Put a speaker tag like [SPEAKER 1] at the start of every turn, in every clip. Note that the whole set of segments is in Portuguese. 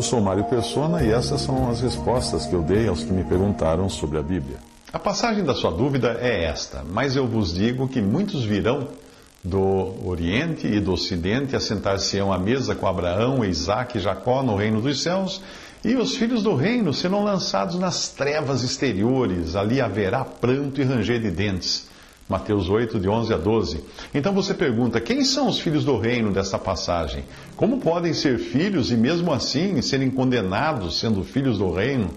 [SPEAKER 1] Eu sou Mário Persona e essas são as respostas que eu dei aos que me perguntaram sobre a Bíblia. A passagem da sua dúvida é esta, mas eu vos digo que muitos virão do Oriente e do Ocidente assentar-se-ão à mesa com Abraão, Isaac e Jacó no reino dos céus, e os filhos do reino serão lançados nas trevas exteriores, ali haverá pranto e ranger de dentes. Mateus 8, de 11 a 12. Então você pergunta: quem são os filhos do reino desta passagem? Como podem ser filhos e mesmo assim serem condenados sendo filhos do reino?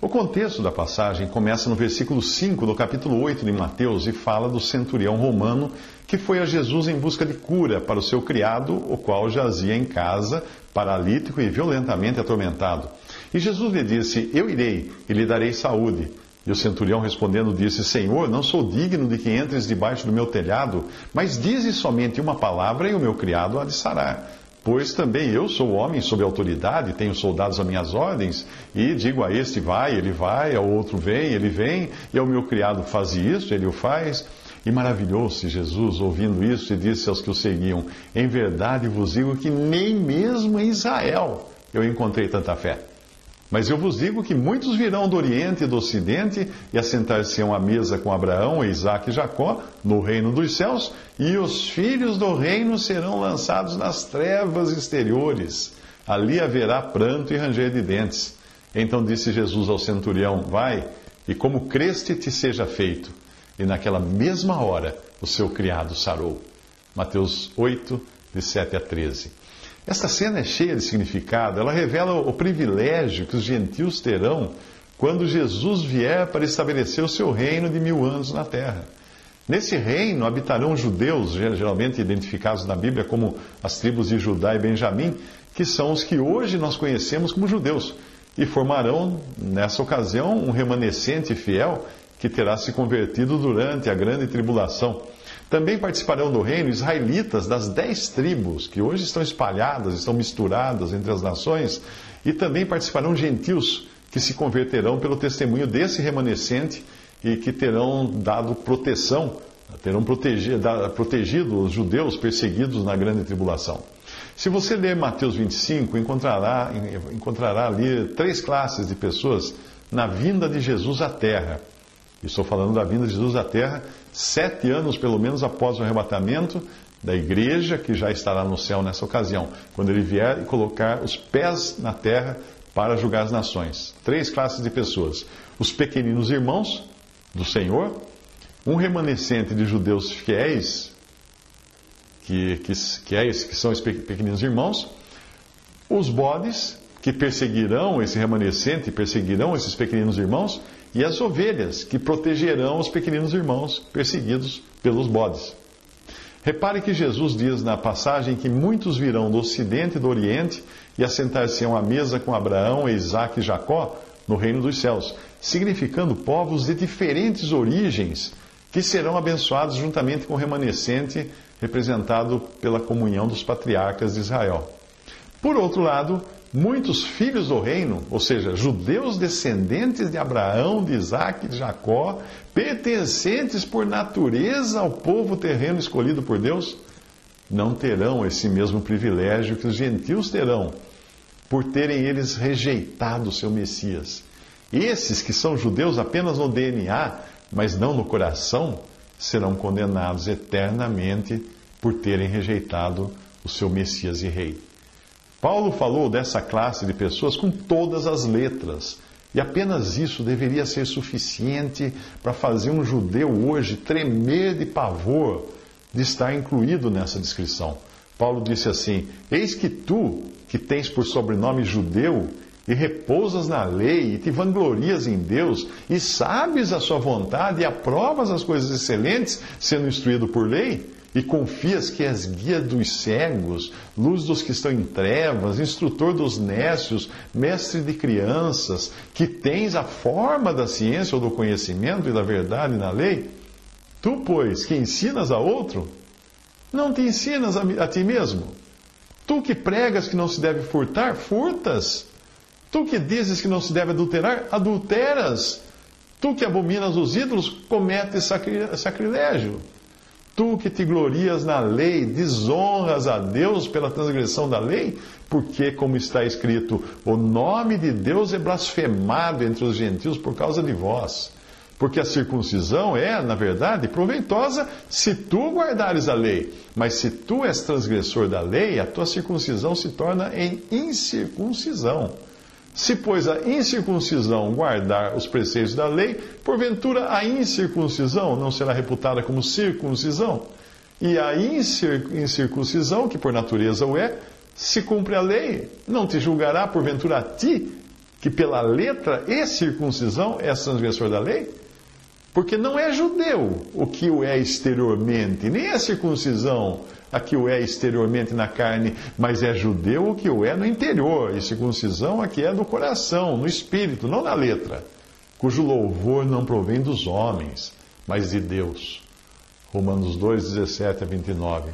[SPEAKER 1] O contexto da passagem começa no versículo 5 do capítulo 8 de Mateus e fala do centurião romano que foi a Jesus em busca de cura para o seu criado, o qual jazia em casa, paralítico e violentamente atormentado. E Jesus lhe disse: Eu irei e lhe darei saúde. E o centurião respondendo disse: Senhor, não sou digno de que entres debaixo do meu telhado, mas dize somente uma palavra e o meu criado há de sarar. Pois também eu sou homem sob autoridade, tenho soldados a minhas ordens, e digo a este vai, ele vai, ao outro vem, ele vem, e ao meu criado faz isso, ele o faz. E maravilhou-se Jesus ouvindo isso e disse aos que o seguiam: Em verdade vos digo que nem mesmo em Israel eu encontrei tanta fé. Mas eu vos digo que muitos virão do Oriente e do Ocidente e assentar-se-ão à mesa com Abraão, Isaac e Jacó no reino dos céus, e os filhos do reino serão lançados nas trevas exteriores. Ali haverá pranto e ranger de dentes. Então disse Jesus ao centurião: Vai, e como creste te seja feito. E naquela mesma hora o seu criado sarou. Mateus 8, de 7 a 13. Esta cena é cheia de significado, ela revela o privilégio que os gentios terão quando Jesus vier para estabelecer o seu reino de mil anos na terra. Nesse reino habitarão judeus, geralmente identificados na Bíblia como as tribos de Judá e Benjamim, que são os que hoje nós conhecemos como judeus, e formarão, nessa ocasião, um remanescente fiel que terá se convertido durante a grande tribulação. Também participarão do reino israelitas das dez tribos, que hoje estão espalhadas, estão misturadas entre as nações, e também participarão gentios, que se converterão pelo testemunho desse remanescente e que terão dado proteção, terão protegido, protegido os judeus perseguidos na grande tribulação. Se você ler Mateus 25, encontrará, encontrará ali três classes de pessoas na vinda de Jesus à terra. Estou falando da vinda de Jesus à terra, sete anos pelo menos após o arrebatamento da igreja, que já estará no céu nessa ocasião, quando ele vier e colocar os pés na terra para julgar as nações. Três classes de pessoas: os pequeninos irmãos do Senhor, um remanescente de judeus fiéis, que, que, que, é esse, que são os pequeninos irmãos, os bodes, que perseguirão esse remanescente, perseguirão esses pequeninos irmãos, e as ovelhas, que protegerão os pequeninos irmãos perseguidos pelos bodes. Repare que Jesus diz na passagem que muitos virão do ocidente e do oriente e assentar-se-ão à mesa com Abraão, Isaac e Jacó no reino dos céus, significando povos de diferentes origens que serão abençoados juntamente com o remanescente representado pela comunhão dos patriarcas de Israel. Por outro lado, muitos filhos do reino, ou seja, judeus descendentes de Abraão, de Isaac e de Jacó, pertencentes por natureza ao povo terreno escolhido por Deus, não terão esse mesmo privilégio que os gentios terão, por terem eles rejeitado o seu Messias. Esses que são judeus apenas no DNA, mas não no coração, serão condenados eternamente por terem rejeitado o seu Messias e Rei. Paulo falou dessa classe de pessoas com todas as letras. E apenas isso deveria ser suficiente para fazer um judeu hoje tremer de pavor de estar incluído nessa descrição. Paulo disse assim: Eis que tu, que tens por sobrenome judeu, e repousas na lei, e te vanglorias em Deus, e sabes a sua vontade, e aprovas as coisas excelentes, sendo instruído por lei, e confias que és guia dos cegos, luz dos que estão em trevas, instrutor dos nécios, mestre de crianças, que tens a forma da ciência ou do conhecimento e da verdade na lei? Tu, pois, que ensinas a outro, não te ensinas a, a ti mesmo? Tu que pregas que não se deve furtar, furtas. Tu que dizes que não se deve adulterar, adulteras. Tu que abominas os ídolos, cometes sacrilégio. Tu que te glorias na lei, desonras a Deus pela transgressão da lei, porque, como está escrito, o nome de Deus é blasfemado entre os gentios por causa de vós. Porque a circuncisão é, na verdade, proveitosa se tu guardares a lei. Mas se tu és transgressor da lei, a tua circuncisão se torna em incircuncisão. Se, pois, a incircuncisão guardar os preceitos da lei, porventura a incircuncisão não será reputada como circuncisão? E a incircuncisão, que por natureza o é, se cumpre a lei, não te julgará porventura a ti, que pela letra e circuncisão és transgressor da lei? Porque não é judeu o que o é exteriormente, nem a circuncisão a que o é exteriormente na carne, mas é judeu o que o é no interior, e circuncisão a que é do coração, no espírito, não na letra, cujo louvor não provém dos homens, mas de Deus. Romanos 2, 17 a 29.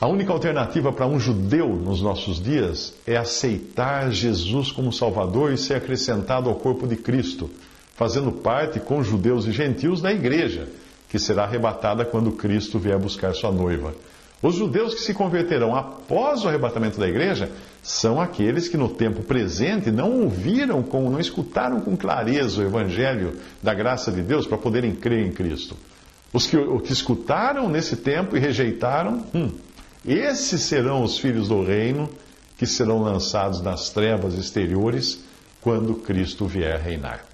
[SPEAKER 1] A única alternativa para um judeu nos nossos dias é aceitar Jesus como Salvador e ser acrescentado ao corpo de Cristo fazendo parte com judeus e gentios da igreja, que será arrebatada quando Cristo vier buscar sua noiva. Os judeus que se converterão após o arrebatamento da igreja são aqueles que no tempo presente não ouviram, com, não escutaram com clareza o evangelho da graça de Deus para poderem crer em Cristo. Os que, que escutaram nesse tempo e rejeitaram, hum, esses serão os filhos do reino que serão lançados nas trevas exteriores quando Cristo vier reinar.